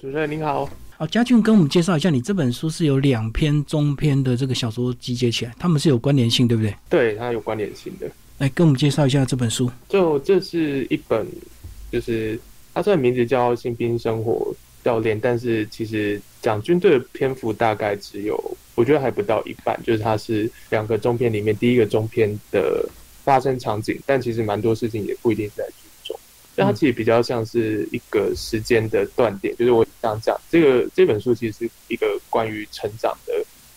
主持人您好，好，嘉俊跟我们介绍一下，你这本书是有两篇中篇的这个小说集结起来，他们是有关联性，对不对？对，它有关联性的。来跟我们介绍一下这本书。就这是一本，就是它虽然名字叫《新兵生活教练》，但是其实讲军队的篇幅大概只有，我觉得还不到一半。就是它是两个中篇里面第一个中篇的发生场景，但其实蛮多事情也不一定是在但它其实比较像是一个时间的断点，就是我想讲这个这本书其实是一个关于成长的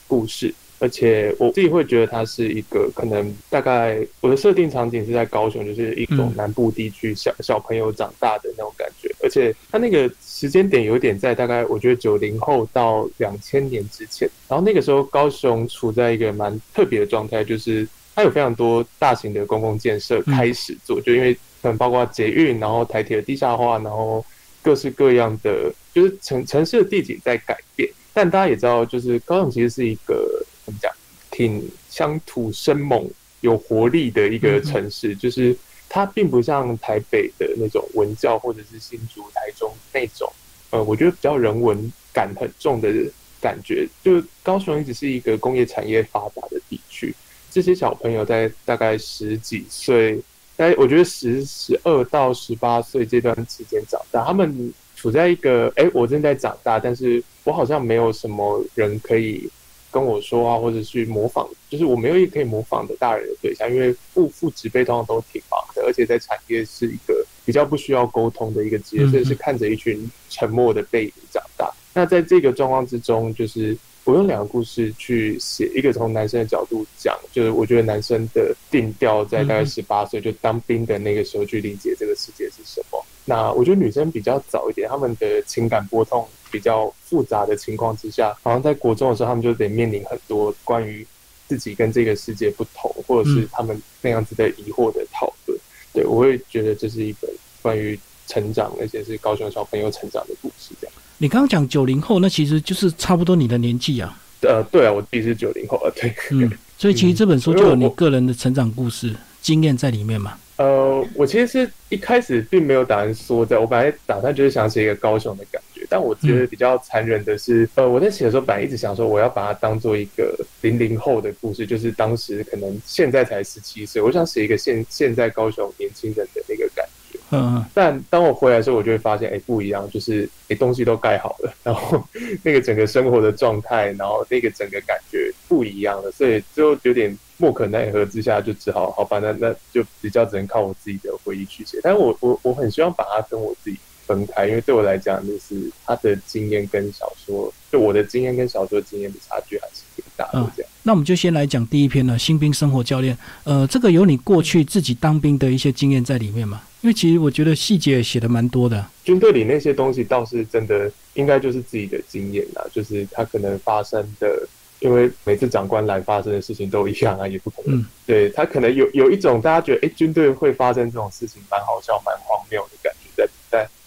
故事。而且我自己会觉得它是一个可能大概我的设定场景是在高雄，就是一种南部地区小小朋友长大的那种感觉。而且它那个时间点有点在大概我觉得九零后到两千年之前，然后那个时候高雄处在一个蛮特别的状态，就是它有非常多大型的公共建设开始做，就因为可能包括捷运，然后台铁的地下化，然后各式各样的就是城城市的地景在改变。但大家也知道，就是高雄其实是一个。怎么讲？挺乡土生猛、有活力的一个城市，就是它并不像台北的那种文教，或者是新竹、台中那种，呃，我觉得比较人文感很重的感觉。就高雄一直是一个工业产业发达的地区，这些小朋友在大概十几岁，在我觉得十十二到十八岁这段时间长大，他们处在一个，哎，我正在长大，但是我好像没有什么人可以。跟我说话，或者去模仿，就是我没有一个可以模仿的大人的对象，因为父父职辈通常都挺忙的，而且在产业是一个比较不需要沟通的一个职业，所以是看着一群沉默的背影长大。那在这个状况之中，就是我用两个故事去写，一个从男生的角度讲，就是我觉得男生的定调在大概十八岁就当兵的那个时候去理解这个世界是什么。那我觉得女生比较早一点，她们的情感波动比较复杂的情况之下，好像在国中的时候，她们就得面临很多关于自己跟这个世界不同，或者是他们那样子的疑惑的讨论。对我会觉得这是一本关于成长，而且是高雄小朋友成长的故事。你刚刚讲九零后，那其实就是差不多你的年纪啊。呃，对啊，我自己是九零后啊，对。嗯，所以其实这本书就有你个人的成长故事经验在里面嘛。呃，我其实是一开始并没有打算说在，我本来打算就是想写一个高雄的感觉，但我觉得比较残忍的是，呃，我在写的时候本来一直想说我要把它当做一个零零后的故事，就是当时可能现在才十七岁，我想写一个现现在高雄年轻人的那个感觉。嗯，但当我回来的时候，我就会发现，哎，不一样，就是哎东西都盖好了，然后那个整个生活的状态，然后那个整个感觉不一样了，所以就有点。莫可奈何之下，就只好好吧，那那就比较只能靠我自己的回忆去写。但是我我我很希望把它跟我自己分开，因为对我来讲，就是他的经验跟小说，就我的经验跟小说经验的差距还是大的。这样，那我们就先来讲第一篇呢，《新兵生活教练》。呃，这个有你过去自己当兵的一些经验在里面嘛？因为其实我觉得细节写的蛮多的。军队里那些东西倒是真的，应该就是自己的经验啦，就是他可能发生的。因为每次长官来发生的事情都一样啊，也不可能。对他可能有有一种大家觉得，哎，军队会发生这种事情，蛮好笑、蛮荒谬的感觉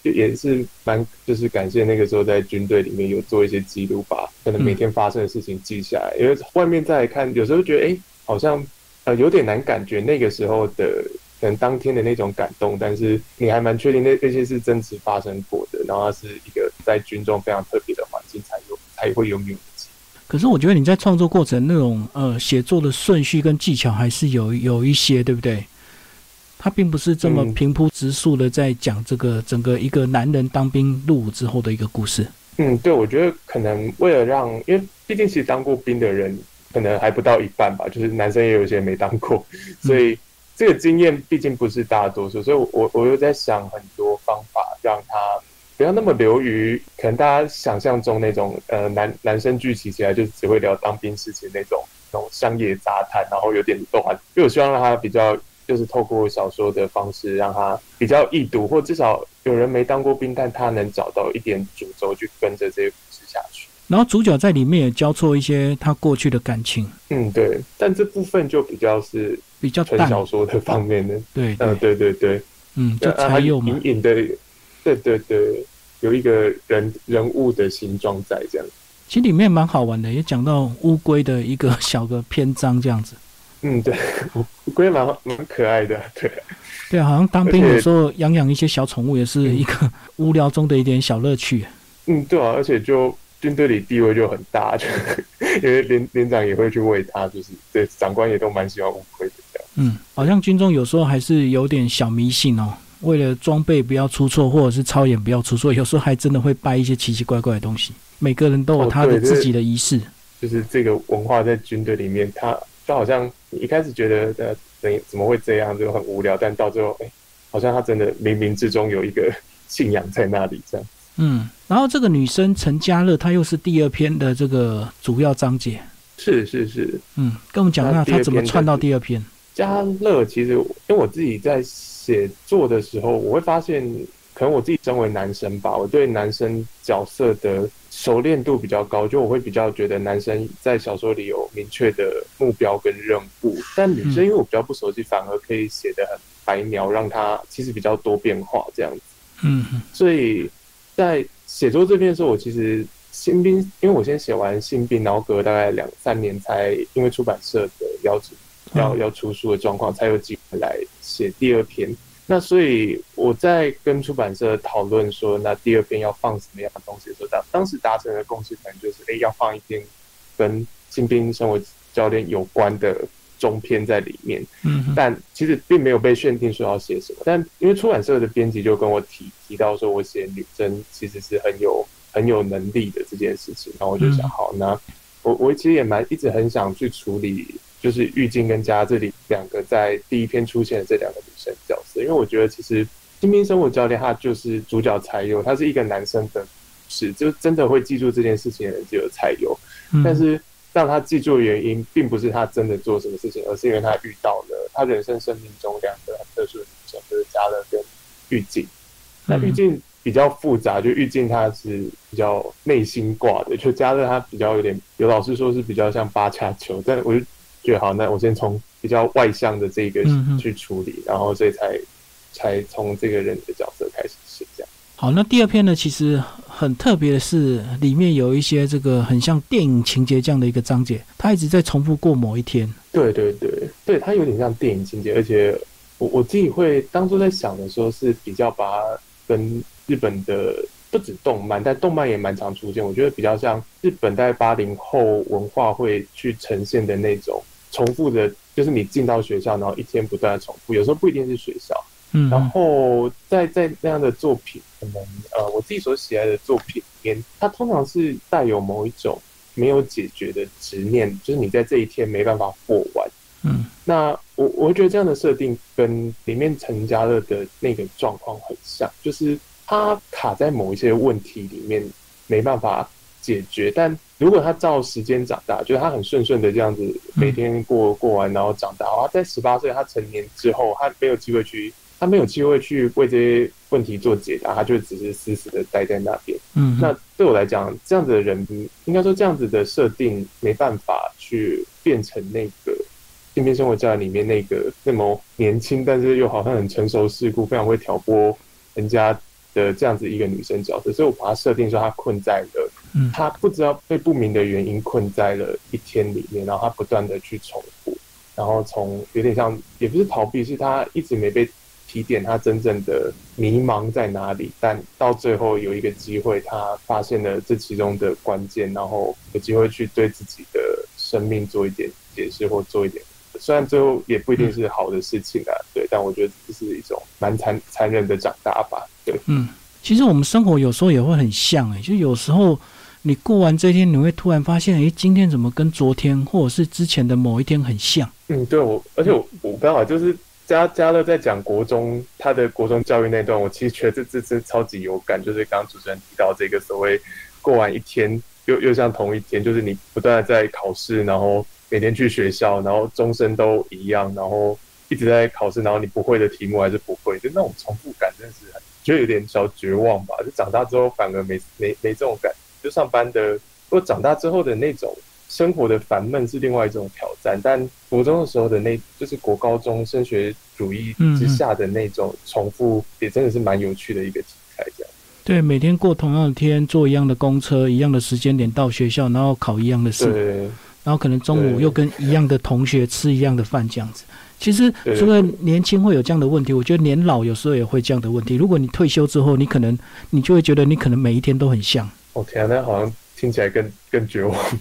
就也是蛮就是感谢那个时候在军队里面有做一些记录，把可能每天发生的事情记下来。因为外面再看，有时候觉得，哎，好像呃有点难感觉那个时候的可能当天的那种感动，但是你还蛮确定那那些是真实发生过的，然后它是一个在军中非常特别的环境才有才会拥有。可是我觉得你在创作过程那种呃写作的顺序跟技巧还是有有一些，对不对？他并不是这么平铺直述的在讲这个整个一个男人当兵入伍之后的一个故事。嗯，对，我觉得可能为了让，因为毕竟其实当过兵的人可能还不到一半吧，就是男生也有一些没当过，所以这个经验毕竟不是大多数，所以我我又在想很多方法让他。不要那么流于可能大家想象中那种呃男男生聚集起来就只会聊当兵事情那种那种商业杂谈，然后有点乱。因为我希望让他比较就是透过小说的方式让他比较易读，或至少有人没当过兵，但他能找到一点主轴去跟着这些故事下去。然后主角在里面也交错一些他过去的感情。嗯，对。但这部分就比较是比较纯小说的方面的。对，嗯，对对对，嗯，就才有隐隐的。对对对，有一个人人物的形状在这样，其实里面蛮好玩的，也讲到乌龟的一个 小个篇章这样子。嗯，对，乌龟蛮蛮可爱的，对。对啊，好像当兵有时候养养一些小宠物也是一个无聊中的一点小乐趣。嗯，对啊，而且就军队里地位就很大，就因为连连长也会去喂它，就是对长官也都蛮喜欢乌龟的这样。嗯，好像军中有时候还是有点小迷信哦，为了装备不要出错，或者是操演不要出错，有时候还真的会拜一些奇奇怪怪的东西。每个人都有他的自己的仪式，就是这个文化在军队里面，他就好像你一开始觉得呃怎怎么会这样，就很无聊，但到最后哎，好像他真的冥冥之中有一个信仰在那里这样。嗯，然后这个女生陈嘉乐，她又是第二篇的这个主要章节。是是是，嗯，跟我们讲一下她怎么串到第二篇。嘉乐其实，因为我自己在写作的时候，我会发现，可能我自己身为男生吧，我对男生角色的熟练度比较高，就我会比较觉得男生在小说里有明确的目标跟任务，但女生因为我比较不熟悉，反而可以写的很白描，让她其实比较多变化这样子。嗯，所以。在写作这边的时候，我其实新兵，因为我先写完新兵，然后隔大概两三年，才因为出版社的要求，要要出书的状况，才有机会来写第二篇。那所以我在跟出版社讨论说，那第二篇要放什么样的东西的时候，当当时达成的共识可能就是，哎，要放一篇跟新兵生活教练有关的。中篇在里面，嗯，但其实并没有被限定说要写什么。但因为出版社的编辑就跟我提提到说，我写女生其实是很有很有能力的这件事情，然后我就想，好，那我我其实也蛮一直很想去处理，就是玉静跟家这里两个在第一篇出现的这两个女生角色，因为我觉得其实新兵生活教练他就是主角才有，他是一个男生的，是就真的会记住这件事情的人只有才有，但是。让他记住的原因，并不是他真的做什么事情，而是因为他遇到了他人生生命中两个很特殊的女生，就是嘉乐跟玉静。那玉静比较复杂，就玉静她是比较内心挂的，就嘉乐她比较有点，有老师说是比较像八恰球，但我就觉得好，那我先从比较外向的这个去处理，然后所以才才从这个人的角色开始写这样。好，那第二篇呢？其实很特别的是，里面有一些这个很像电影情节这样的一个章节，它一直在重复过某一天。对对对，对，它有点像电影情节，而且我我自己会当初在想的时候，是比较把它跟日本的不止动漫，但动漫也蛮常出现。我觉得比较像日本在八零后文化会去呈现的那种重复的，就是你进到学校，然后一天不断的重复，有时候不一定是学校。嗯然后在在那样的作品，可能呃，我自己所喜爱的作品里面，它通常是带有某一种没有解决的执念，就是你在这一天没办法过完。嗯，那我我觉得这样的设定跟里面陈家乐的那个状况很像，就是他卡在某一些问题里面没办法解决，但如果他照时间长大，就是他很顺顺的这样子每天过过完，然后长大，他在十八岁他成年之后，他没有机会去。他没有机会去为这些问题做解答，他就只是死死的待在那边。嗯，那对我来讲，这样子的人，应该说这样子的设定没办法去变成那个《天边生活家》里面那个那么年轻，但是又好像很成熟世故、非常会挑拨人家的这样子一个女生角色。所以我把它设定说，她困在了，嗯，她不知道被不明的原因困在了一天里面，然后他不断的去重复，然后从有点像，也不是逃避，是他一直没被。提点他真正的迷茫在哪里，但到最后有一个机会，他发现了这其中的关键，然后有机会去对自己的生命做一点解释或做一点，虽然最后也不一定是好的事情啊，对，但我觉得这是一种蛮残残忍的长大吧，对，嗯，其实我们生活有时候也会很像，哎，就有时候你过完这天，你会突然发现，哎，今天怎么跟昨天或者是之前的某一天很像？嗯，对我，而且我我刚好就是。嘉嘉乐在讲国中他的国中教育那段，我其实觉得这这这超级有感，就是刚刚主持人提到这个所谓过完一天又又像同一天，就是你不断的在考试，然后每天去学校，然后终身都一样，然后一直在考试，然后你不会的题目还是不会，就那种重复感，真的是觉得有点小绝望吧。就长大之后反而没没没这种感，就上班的，或长大之后的那种。生活的烦闷是另外一种挑战，但国中的时候的那，就是国高中升学主义之下的那种重复，也真的是蛮有趣的一个题材。这样对，每天过同样的天，坐一样的公车，一样的时间点到学校，然后考一样的试，然后可能中午又跟一样的同学吃一样的饭，这样子。其实除了年轻会有这样的问题，我觉得年老有时候也会这样的问题。如果你退休之后，你可能你就会觉得你可能每一天都很像。哦天啊，那好像听起来更更绝望。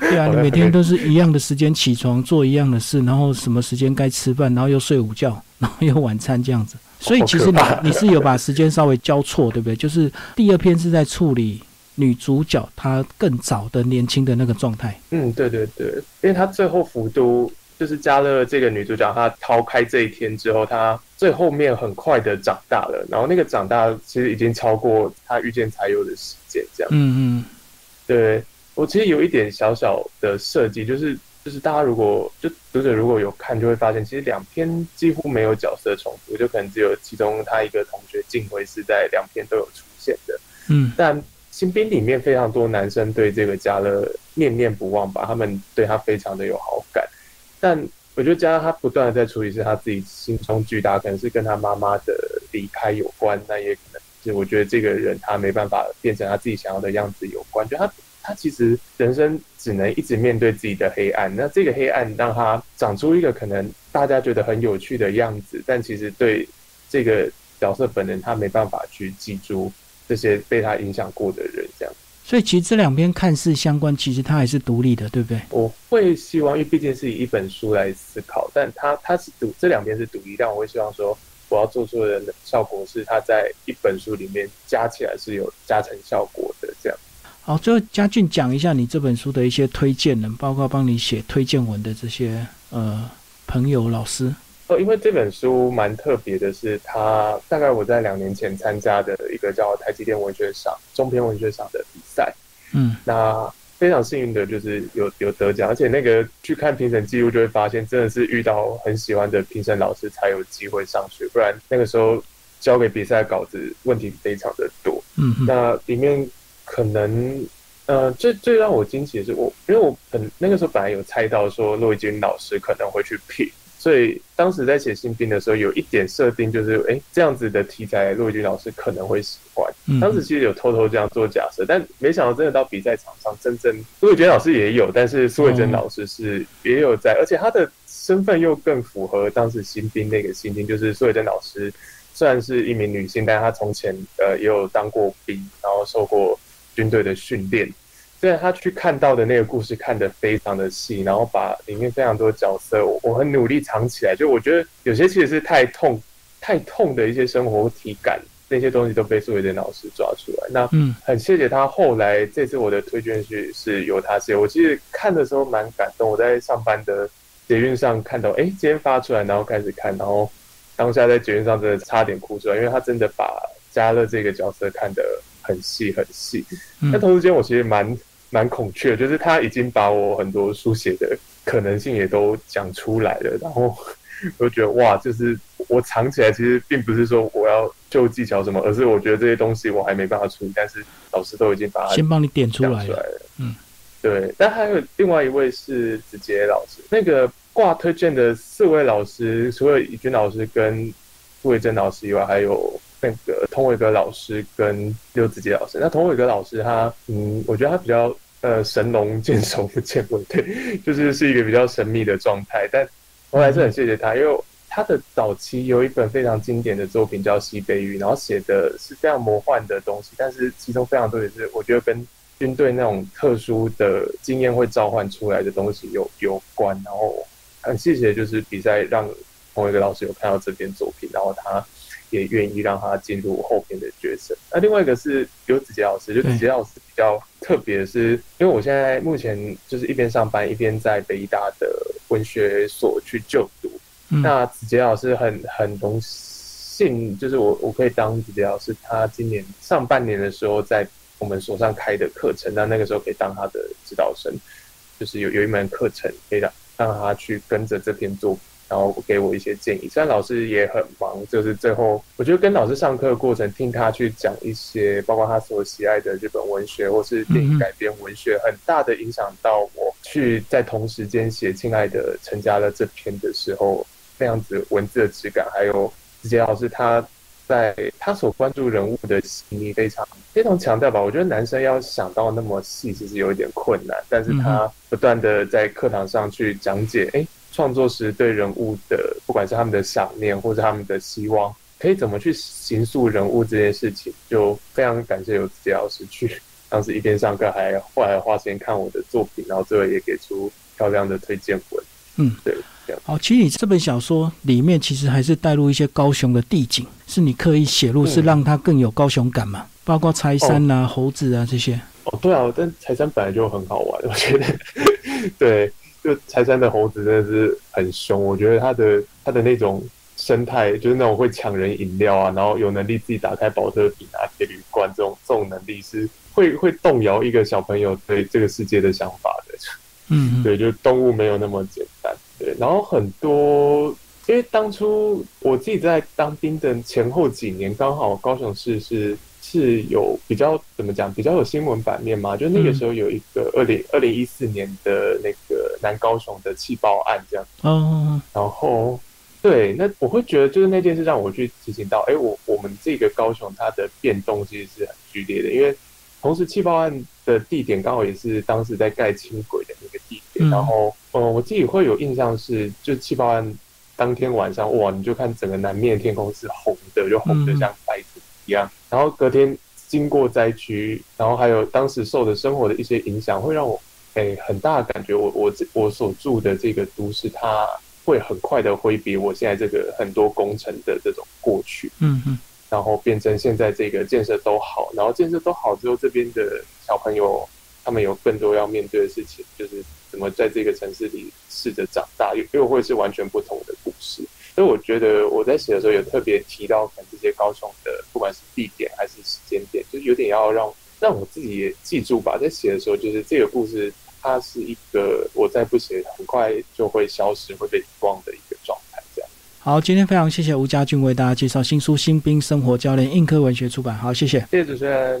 对啊，你每天都是一样的时间起床做一样的事，然后什么时间该吃饭，然后又睡午觉，然后又晚餐这样子。所以其实你你是有把时间稍微交错，对不对？就是第二篇是在处理女主角她更早的年轻的那个状态。嗯，对对对，因为她最后服毒就是加勒这个女主角，她逃开这一天之后，她最后面很快的长大了，然后那个长大其实已经超过他遇见才有的时间，这样。嗯嗯，对我其实有一点小小的设计，就是。就是大家如果就读者如果有看，就会发现其实两篇几乎没有角色重复，就可能只有其中他一个同学静辉是在两篇都有出现的。嗯，但新兵里面非常多男生对这个加勒念念不忘吧，他们对他非常的有好感。但我觉得加上他不断的在处理是他自己心中巨大，可能是跟他妈妈的离开有关，那也可能是我觉得这个人他没办法变成他自己想要的样子有关，就他。他其实人生只能一直面对自己的黑暗，那这个黑暗让他长出一个可能大家觉得很有趣的样子，但其实对这个角色本人他没办法去记住这些被他影响过的人，这样。所以其实这两边看似相关，其实它还是独立的，对不对？我会希望，因为毕竟是以一本书来思考，但它它是独这两边是独立，但我会希望说，我要做出的效果是它在一本书里面加起来是有加成效果的，这样。好，最后嘉俊讲一下你这本书的一些推荐人，包括帮你写推荐文的这些呃朋友、老师。哦，因为这本书蛮特别的，是它大概我在两年前参加的一个叫台积电文学赏中篇文学赏的比赛。嗯，那非常幸运的就是有有得奖，而且那个去看评审记录就会发现，真的是遇到很喜欢的评审老师才有机会上去，不然那个时候交给比赛稿子问题非常的多。嗯，那里面。可能，呃，最最让我惊奇的是，我因为我本那个时候本来有猜到说骆以军老师可能会去 pick，所以当时在写新兵的时候，有一点设定就是，哎，这样子的题材，骆以军老师可能会喜欢。当时其实有偷偷这样做假设，但没想到真的到比赛场上，真正骆以军老师也有，但是苏伟珍老师是也有在，而且他的身份又更符合当时新兵那个心境，就是苏伟珍老师虽然是一名女性，但是她从前呃也有当过兵，然后受过。军队的训练，虽然他去看到的那个故事看得非常的细，然后把里面非常多角色，我很努力藏起来。就我觉得有些其实是太痛、太痛的一些生活体感，那些东西都被苏伟珍老师抓出来。那嗯，很谢谢他。后来这次我的推荐序是由他写，我其实看的时候蛮感动。我在上班的捷运上看到，哎，今天发出来，然后开始看，然后当下在捷运上真的差点哭出来，因为他真的把加乐这个角色看得很细很细。那同时间，我其实蛮蛮孔雀，就是他已经把我很多书写的可能性也都讲出来了，然后我就觉得哇，就是我藏起来，其实并不是说我要就技巧什么，而是我觉得这些东西我还没办法处理，但是老师都已经把它先帮你点出来了。嗯，对。但还有另外一位是子杰老师，那个挂推荐的四位老师，除了以军老师跟傅伟珍老师以外，还有。那个童伟格老师跟刘子杰老师，那童伟格老师他，嗯，我觉得他比较呃神龙见首不见尾，对，就是是一个比较神秘的状态。但我还是很谢谢他，因为他的早期有一本非常经典的作品叫《西北雨》，然后写的是非常魔幻的东西，但是其中非常多也是我觉得跟军队那种特殊的经验会召唤出来的东西有有关。然后很谢谢就是比赛让童伟格老师有看到这篇作品，然后他。也愿意让他进入后边的角色。那另外一个是有子杰老师，就子杰老师比较特别，是因为我现在目前就是一边上班一边在北大的文学所去就读。那子杰老师很很荣幸，就是我我可以当子杰老师，他今年上半年的时候在我们所上开的课程，那那个时候可以当他的指导生，就是有有一门课程可以让让他去跟着这篇作品。然后给我一些建议，虽然老师也很忙，就是最后我觉得跟老师上课的过程，听他去讲一些，包括他所喜爱的日本文学或是电影改编文学，很大的影响到我去在同时间写《亲爱的陈家乐》这篇的时候，那样子文字的质感，还有子杰老师他。在他所关注人物的细腻非常非常强调吧，我觉得男生要想到那么细，其实有一点困难。但是他不断的在课堂上去讲解，哎，创作时对人物的，不管是他们的想念或者他们的希望，可以怎么去形塑人物这件事情，就非常感谢有子杰老师去，当时一边上课还后来花时间看我的作品，然后最后也给出漂亮的推荐文。嗯，对。好，其实你这本小说里面其实还是带入一些高雄的地景，是你刻意写入，是让它更有高雄感嘛？包括柴山啊、猴子啊这些。哦，对啊，但柴山本来就很好玩，我觉得。对，就柴山的猴子真的是很凶，我觉得他的他的那种生态，就是那种会抢人饮料啊，然后有能力自己打开保特瓶啊、铁铝罐这种这种能力，是会会动摇一个小朋友对这个世界的想法的。嗯，对，就动物没有那么简单。对，然后很多，因为当初我自己在当兵的前后几年，刚好高雄市是是有比较怎么讲，比较有新闻版面嘛。就那个时候有一个二零二零一四年的那个南高雄的气爆案这样。嗯，然后对，那我会觉得就是那件事让我去提醒到，哎，我我们这个高雄它的变动其实是很剧烈的，因为同时气爆案的地点刚好也是当时在盖轻轨的那个地点，然后。呃，我自己会有印象是，就气爆案当天晚上，哇，你就看整个南面天空是红的，就红的像白纸一样。然后隔天经过灾区，然后还有当时受的生活的一些影响，会让我诶很大的感觉，我我我所住的这个都市，它会很快的挥别我现在这个很多工程的这种过去，嗯嗯，然后变成现在这个建设都好，然后建设都好之后，这边的小朋友他们有更多要面对的事情，就是。怎么在这个城市里试着长大，又又会是完全不同的故事。所以我觉得我在写的时候有特别提到，可能这些高雄的，不管是地点还是时间点，就有点要让让我自己也记住吧。在写的时候，就是这个故事，它是一个我再不写，很快就会消失、会被遗忘的一个状态。这样。好，今天非常谢谢吴家俊为大家介绍新书《新兵生活教练》，映科文学出版。好，谢谢，谢谢主持人。